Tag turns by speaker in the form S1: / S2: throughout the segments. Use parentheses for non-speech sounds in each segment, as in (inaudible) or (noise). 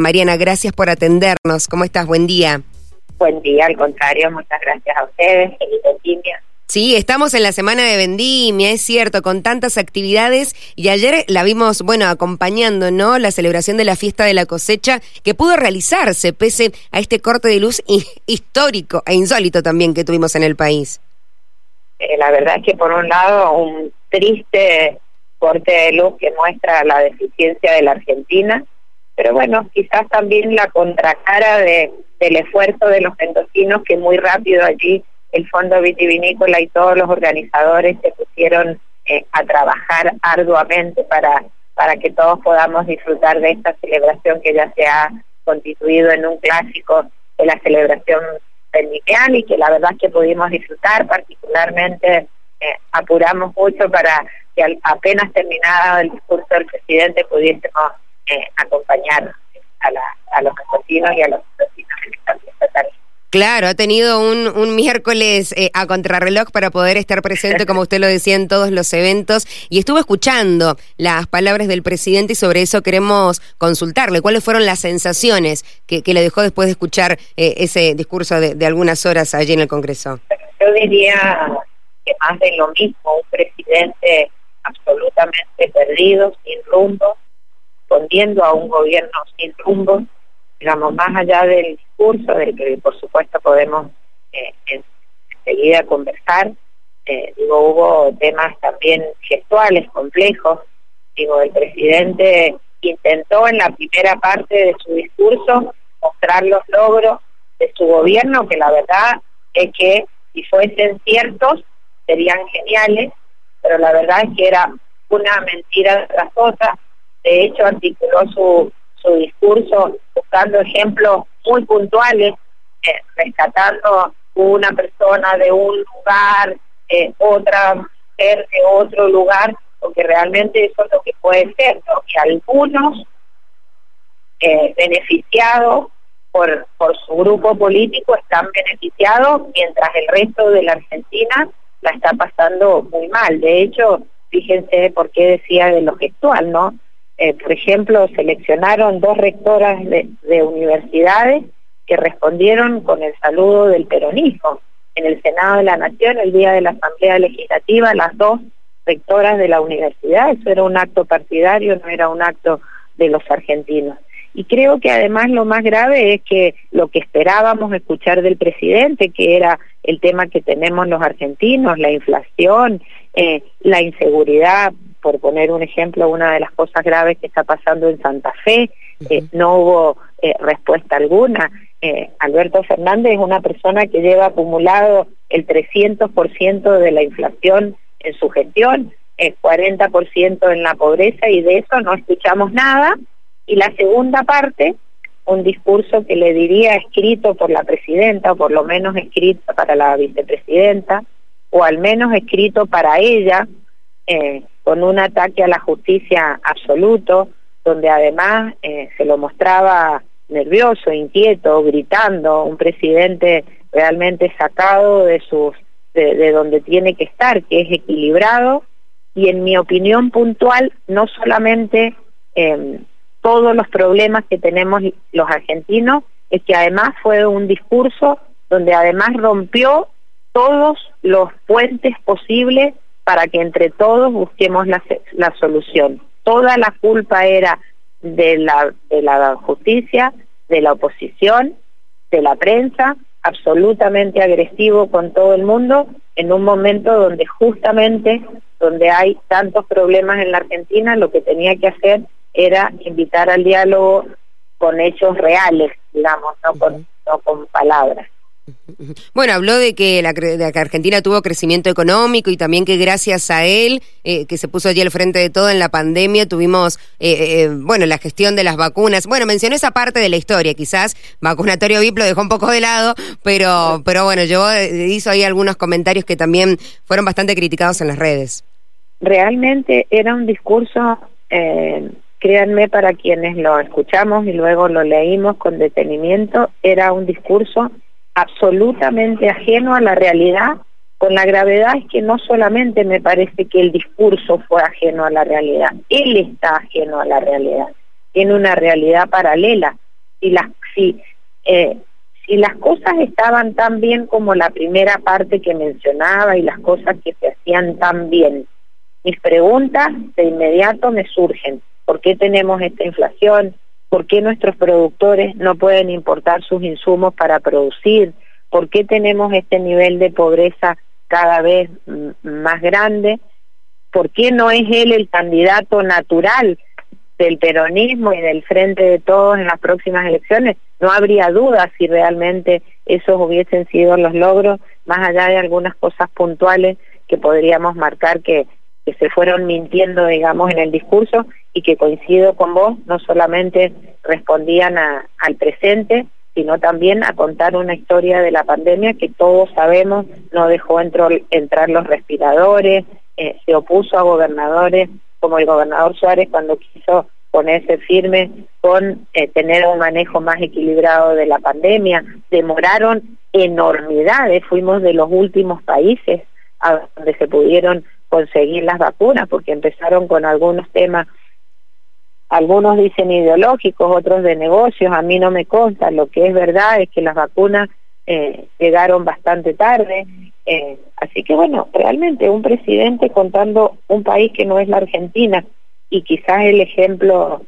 S1: Mariana, gracias por atendernos. ¿Cómo estás? Buen día.
S2: Buen día, al contrario, muchas gracias a ustedes. Feliz vendimia.
S1: Sí, estamos en la semana de vendimia, es cierto, con tantas actividades y ayer la vimos, bueno, acompañando, ¿no? La celebración de la fiesta de la cosecha que pudo realizarse pese a este corte de luz histórico e insólito también que tuvimos en el país.
S2: Eh, la verdad es que por un lado un triste corte de luz que muestra la deficiencia de la Argentina pero bueno, quizás también la contracara de, del esfuerzo de los mendocinos que muy rápido allí el Fondo Vitivinícola y todos los organizadores se pusieron eh, a trabajar arduamente para, para que todos podamos disfrutar de esta celebración que ya se ha constituido en un clásico de la celebración verniqueal y que la verdad es que pudimos disfrutar, particularmente eh, apuramos mucho para que apenas terminado el discurso del presidente pudiésemos eh, acompañar a, la, a los vecinos y a los vecinos en esta fiesta
S1: Claro, ha tenido un, un miércoles eh, a contrarreloj para poder estar presente, como usted lo decía, en todos los eventos. Y estuvo escuchando las palabras del presidente y sobre eso queremos consultarle. ¿Cuáles fueron las sensaciones que, que le dejó después de escuchar eh, ese discurso de, de, algunas horas allí en el Congreso?
S2: Yo diría que más de lo mismo, un presidente absolutamente perdido, sin rumbo, respondiendo a un gobierno sin rumbo, digamos, más allá del discurso, del que por supuesto podemos eh, enseguida conversar, eh, digo, hubo temas también gestuales complejos, digo, el presidente intentó en la primera parte de su discurso mostrar los logros de su gobierno, que la verdad es que si fuesen ciertos serían geniales, pero la verdad es que era una mentira tras otra, de hecho articuló su, su discurso buscando ejemplos muy puntuales, eh, rescatando una persona de un lugar, eh, otra mujer de otro lugar, porque realmente eso es lo que puede ser, que algunos eh, beneficiados por, por su grupo político están beneficiados, mientras el resto de la Argentina la está pasando muy mal. De hecho, fíjense por qué decía de lo gestual, ¿no? Eh, por ejemplo, seleccionaron dos rectoras de, universidades que respondieron con el saludo del peronismo. En el Senado de la Nación, el día de la Asamblea Legislativa, las dos rectoras de la universidad, eso era un acto partidario, no era un acto de los argentinos. Y creo que además lo más grave es que lo que esperábamos escuchar del presidente, que era el tema que tenemos los argentinos, la inflación, eh, la inseguridad por poner un ejemplo, una de las cosas graves que está pasando en Santa Fe, eh, no hubo eh, respuesta alguna. Eh, Alberto Fernández es una persona que lleva acumulado el 300% de la inflación en su gestión, el 40% en la pobreza y de eso no escuchamos nada. Y la segunda parte, un discurso que le diría escrito por la presidenta, o por lo menos escrito para la vicepresidenta, o al menos escrito para ella, eh, con un ataque a la justicia absoluto, donde además eh, se lo mostraba nervioso, inquieto, gritando, un presidente realmente sacado de sus de, donde tiene que estar, que es equilibrado. Y en mi opinión puntual no solamente eh, todos los problemas que tenemos los argentinos, es que además fue un discurso donde además rompió todos los puentes posibles para que entre todos busquemos la, la solución. Toda la culpa era de la, de la justicia, de la oposición, de la prensa, absolutamente agresivo con todo el mundo, en un momento donde justamente, donde hay tantos problemas en la Argentina, lo que tenía que hacer era invitar al diálogo con hechos reales, digamos, no con, no con palabras.
S1: Bueno, habló de que, la, de que Argentina tuvo crecimiento económico y también que gracias a él, eh, que se puso allí al frente de todo en la pandemia, tuvimos, eh, eh, bueno, la gestión de las vacunas. Bueno, mencionó esa parte de la historia, quizás vacunatorio VIP lo dejó un poco de lado, pero, pero bueno, yo hizo ahí algunos comentarios que también fueron bastante criticados en las redes.
S2: Realmente era un discurso, créanme, para quienes lo escuchamos y luego lo leímos con detenimiento, era un discurso absolutamente ajeno a la realidad, con la gravedad es que no solamente me parece que el discurso fue ajeno a la realidad, él está ajeno a la realidad, tiene una realidad paralela, si las si eh, si las cosas estaban tan bien como la primera parte que mencionaba y las cosas que se hacían tan bien, mis preguntas de inmediato me surgen. ¿Por qué tenemos esta inflación? ¿Por qué nuestros productores no pueden importar sus insumos para producir? ¿Por qué tenemos este nivel de pobreza cada vez más grande? ¿Por qué no es él el candidato natural del peronismo y del frente de todos en las próximas elecciones? No habría duda si realmente esos hubiesen sido los logros, más allá de algunas cosas puntuales que podríamos marcar que, que se fueron mintiendo, digamos, en el discurso y que coincido con vos, no solamente respondían a, al presente, sino también a contar una historia de la pandemia que todos sabemos no dejó entrar los respiradores, eh, se opuso a gobernadores como el gobernador Suárez cuando quiso ponerse firme con eh, tener un manejo más equilibrado de la pandemia. Demoraron enormidades, fuimos de los últimos países a donde se pudieron conseguir las vacunas, porque empezaron con algunos temas, algunos dicen ideológicos, otros de negocios, a mí no me consta, lo que es verdad es que las vacunas eh, llegaron bastante tarde, eh, así que bueno, realmente un presidente contando un país que no es la Argentina, y quizás el ejemplo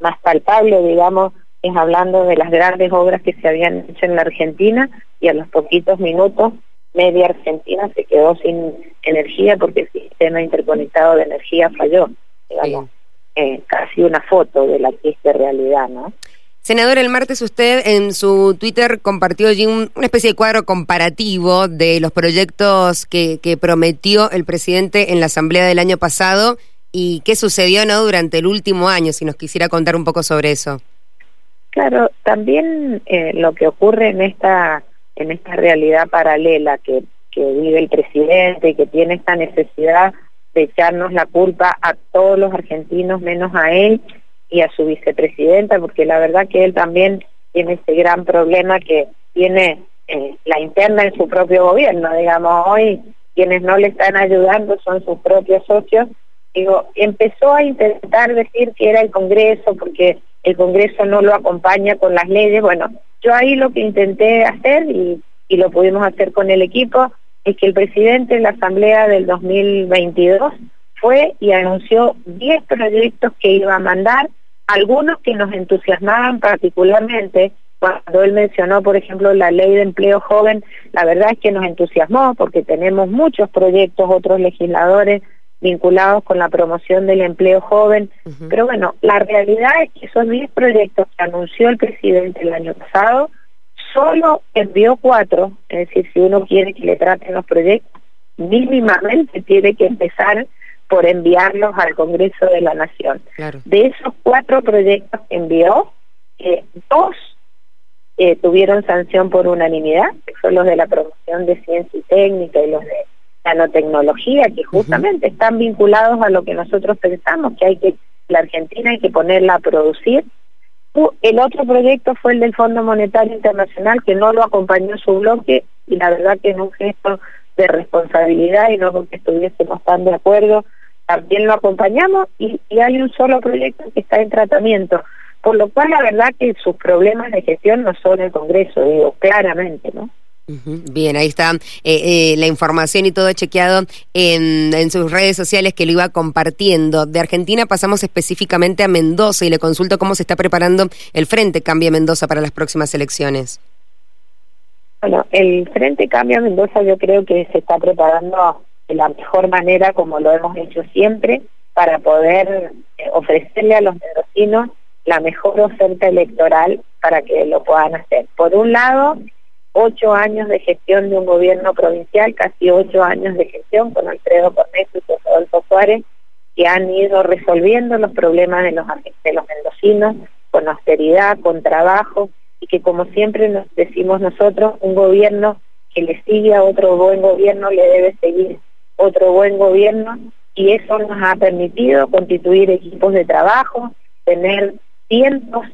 S2: más palpable, digamos, es hablando de las grandes obras que se habían hecho en la Argentina y a los poquitos minutos media Argentina se quedó sin energía porque el sistema interconectado de energía falló. Digamos, eh, casi una foto de la triste realidad, ¿no?
S1: Senador, el martes usted en su Twitter compartió allí una especie de cuadro comparativo de los proyectos que, que prometió el presidente en la Asamblea del año pasado y qué sucedió no durante el último año, si nos quisiera contar un poco sobre eso.
S2: Claro, también eh, lo que ocurre en esta en esta realidad paralela que, que vive el presidente y que tiene esta necesidad echarnos la culpa a todos los argentinos menos a él y a su vicepresidenta, porque la verdad que él también tiene este gran problema que tiene eh, la interna en su propio gobierno, digamos, hoy quienes no le están ayudando son sus propios socios digo, empezó a intentar decir que era el Congreso porque el Congreso no lo acompaña con las leyes. Bueno, yo ahí lo que intenté hacer y lo pudimos hacer con el equipo es que el presidente en la Asamblea del 2022 fue y anunció 10 proyectos que iba a mandar, algunos que nos entusiasmaban particularmente, cuando él mencionó, por ejemplo, la ley de empleo joven, la verdad es que nos entusiasmó porque tenemos muchos proyectos, otros legisladores vinculados con la promoción del empleo joven. Pero bueno, la realidad es que esos 10 proyectos que anunció el presidente el año pasado, solo envió cuatro, es decir, si uno quiere que le traten los proyectos, mínimamente tiene que empezar por enviarlos al Congreso de la Nación. De esos cuatro proyectos que envió, eh, dos eh, tuvieron sanción por unanimidad, que son los de la promoción de ciencia y técnica y los de nanotecnología, que justamente están vinculados a lo que nosotros pensamos, que hay que, la Argentina hay que ponerla a producir. El otro proyecto fue el del Fondo Monetario Internacional, que no lo acompañó su bloque, y la verdad que en un gesto de responsabilidad y no porque estuviésemos tan de acuerdo, también lo acompañamos y, y hay un solo proyecto que está en tratamiento. Por lo cual, la verdad que sus problemas de gestión no son el Congreso, digo, claramente, ¿no?
S1: Bien, ahí está eh, eh, la información y todo chequeado en, en, sus redes sociales que lo iba compartiendo. De Argentina pasamos específicamente a Mendoza y le consulto cómo se está preparando el Frente Cambia Mendoza para las próximas elecciones.
S2: Bueno, el Frente Cambia Mendoza yo creo que se está preparando de la mejor manera como lo hemos hecho siempre para poder eh, ofrecerle a los mendocinos la mejor oferta electoral para que lo puedan hacer. Por un lado, ocho años de gestión de un gobierno provincial, casi ocho años de gestión con Alfredo Cornejo y con Rodolfo Suárez, que han ido resolviendo los problemas de los, de los mendocinos con austeridad, con trabajo, y que como siempre nos decimos nosotros, un gobierno que le sigue a otro buen gobierno le debe seguir otro buen gobierno, y eso nos ha permitido constituir equipos de trabajo, tener cientos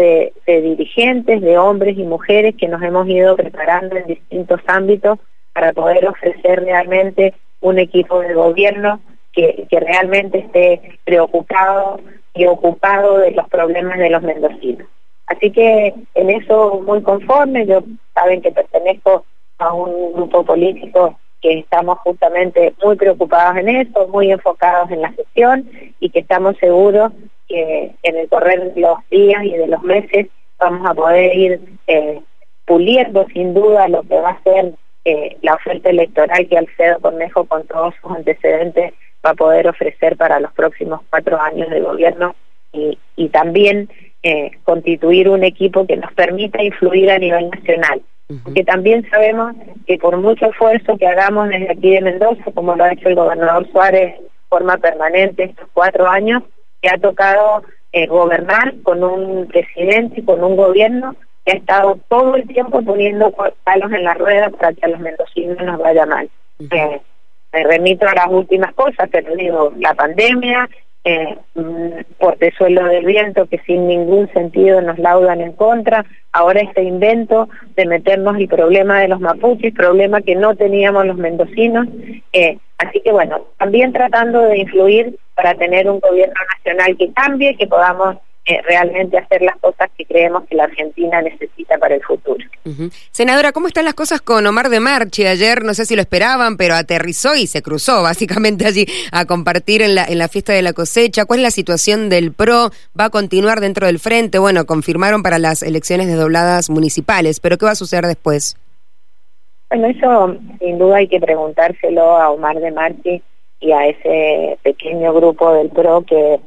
S2: de, dirigentes, de hombres y mujeres que nos hemos ido preparando en distintos ámbitos para poder ofrecer realmente un equipo de gobierno que, que realmente esté preocupado y ocupado de los problemas de los mendocinos. Así que en eso muy conforme, yo saben que pertenezco a un grupo político que estamos justamente muy preocupados en eso, muy enfocados en la gestión y que estamos seguros que en el correr de los días y de los meses vamos a poder ir eh, puliendo sin duda lo que va a ser eh, la oferta electoral que Alcedo Cornejo con todos sus antecedentes va a poder ofrecer para los próximos cuatro años de gobierno y, y también eh, constituir un equipo que nos permita influir a nivel nacional. Porque también sabemos que por mucho esfuerzo que hagamos desde aquí de Mendoza, como lo ha hecho el gobernador Suárez de forma permanente estos cuatro años, que ha tocado eh, gobernar con un presidente y con un gobierno que ha estado todo el tiempo poniendo palos en la rueda para que a los mendocinos nos vaya mal. Eh, me remito a las últimas cosas, pero digo, la pandemia, eh, mm, suelo del viento que sin ningún sentido nos laudan en contra, ahora este invento de meternos el problema de los mapuches, problema que no teníamos los mendocinos, eh, así que bueno, también tratando de influir para tener un gobierno nacional que cambie, que podamos eh, realmente hacer las cosas que creemos que la Argentina necesita para el futuro.
S1: Senadora, ¿cómo están las cosas con Omar de Marchi? Ayer no sé si lo esperaban, pero aterrizó y se cruzó (laughs) básicamente allí a compartir en la, en la fiesta de la cosecha. ¿Cuál es la situación del PRO? ¿Va a continuar dentro del frente? Bueno, confirmaron para las elecciones desdobladas municipales, pero ¿qué va a suceder después?
S2: Bueno, eso sin duda hay que preguntárselo a Omar de Marchi y a ese pequeño grupo del PRO que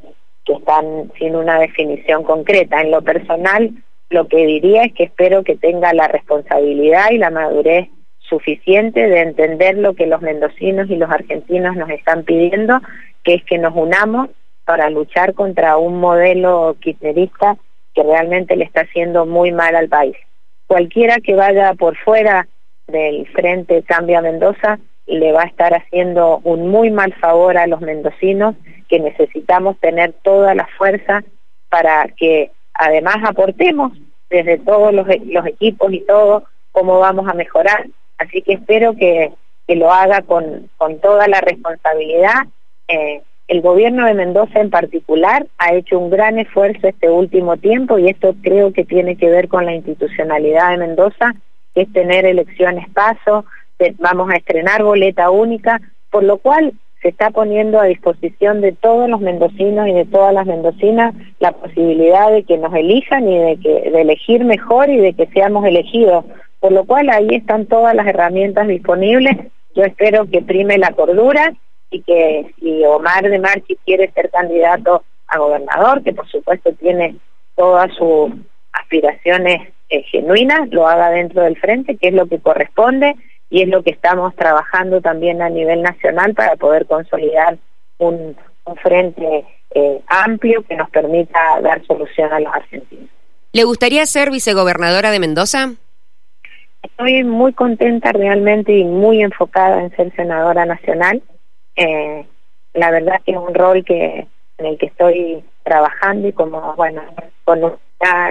S2: que están sin una definición concreta. En lo personal, lo que diría es que espero que tenga la responsabilidad y la madurez suficiente de entender lo que los mendocinos y los argentinos nos están pidiendo, que es que nos unamos para luchar contra un modelo kirchnerista que realmente le está haciendo muy mal al país. Cualquiera que vaya por fuera del Frente Cambia Mendoza le va a estar haciendo un muy mal favor a los mendocinos que necesitamos tener toda la fuerza para que además aportemos desde todos los, los equipos y todo cómo vamos a mejorar. Así que espero que, que lo haga con, con toda la responsabilidad. Eh, el gobierno de Mendoza en particular ha hecho un gran esfuerzo este último tiempo y esto creo que tiene que ver con la institucionalidad de Mendoza, que es tener elecciones paso, vamos a estrenar boleta única, por lo cual se está poniendo a disposición de todos los mendocinos y de todas las mendocinas la posibilidad de que nos elijan y de que de elegir mejor y de que seamos elegidos, por lo cual ahí están todas las herramientas disponibles. Yo espero que prime la cordura y que si Omar de Marchi quiere ser candidato a gobernador, que por supuesto tiene todas sus aspiraciones eh, genuinas, lo haga dentro del frente, que es lo que corresponde y es lo que estamos trabajando también a nivel nacional para poder consolidar un, frente eh, amplio que nos permita dar solución a los argentinos.
S1: ¿Le gustaría ser vicegobernadora de Mendoza?
S2: Estoy muy contenta realmente y muy enfocada en ser senadora nacional. Eh, la verdad que es un rol que en el que estoy trabajando y como, bueno, con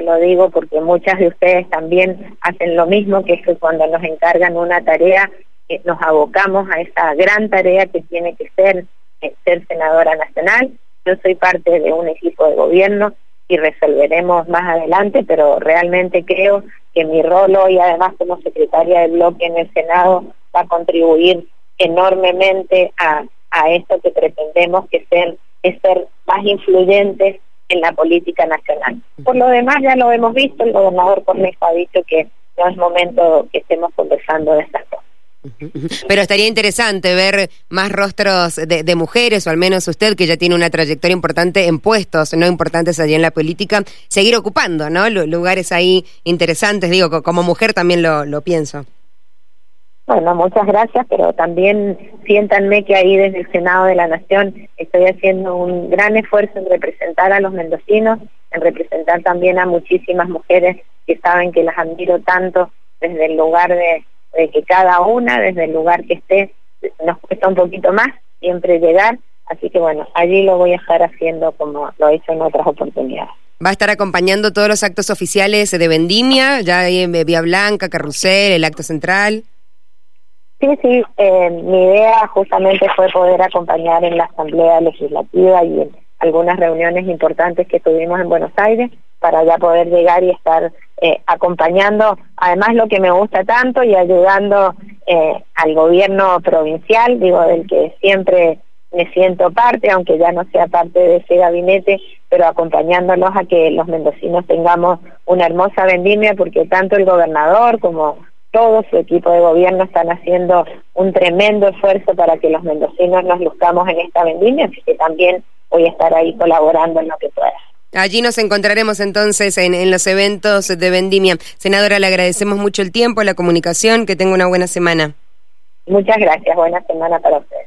S2: lo digo porque muchas de ustedes también hacen lo mismo, que es que cuando nos encargan una tarea, eh, nos abocamos a esa gran tarea que tiene que ser eh, ser senadora nacional. Yo soy parte de un equipo de gobierno y resolveremos más adelante, pero realmente creo que mi rol hoy, además como secretaria del bloque en el Senado, va a contribuir enormemente a, a esto que pretendemos que ser, es ser más influyentes en la política nacional. Por lo demás, ya lo hemos visto, el gobernador Cornejo ha dicho que no es momento que estemos conversando de estas cosas.
S1: Pero estaría interesante ver más rostros de, mujeres, o al menos usted, que ya tiene una trayectoria importante en puestos no importantes allí en la política, seguir ocupando, ¿no? lugares ahí interesantes, digo, como mujer también lo pienso.
S2: Bueno, muchas gracias, pero también siéntanme que ahí desde el Senado de la Nación estoy haciendo un gran esfuerzo en representar a los mendocinos, en representar también a muchísimas mujeres que saben que las admiro tanto desde el lugar de, que cada una, desde el lugar que esté, nos cuesta un poquito más siempre llegar, así que bueno, allí lo voy a estar haciendo como lo he hecho en otras oportunidades.
S1: Va a estar acompañando todos los actos oficiales de Vendimia, ya hay en Vía Blanca, Carrusel, el acto central.
S2: Sí, sí, eh, mi idea justamente fue poder acompañar en la Asamblea Legislativa y en algunas reuniones importantes que tuvimos en Buenos Aires, para ya poder llegar y estar eh, acompañando, además lo que me gusta tanto y ayudando eh, al gobierno provincial, digo, del que siempre me siento parte, aunque ya no sea parte de ese gabinete, pero acompañándolos a que los mendocinos tengamos una hermosa vendimia, porque tanto el gobernador como todo su equipo de gobierno están haciendo un tremendo esfuerzo para que los mendocinos nos luzcamos en esta vendimia, así que también voy a estar ahí colaborando en lo que pueda.
S1: Allí nos encontraremos entonces en, en, los eventos de Vendimia. Senadora, le agradecemos mucho el tiempo, la comunicación, que tenga una buena semana.
S2: Muchas gracias, buena semana para usted.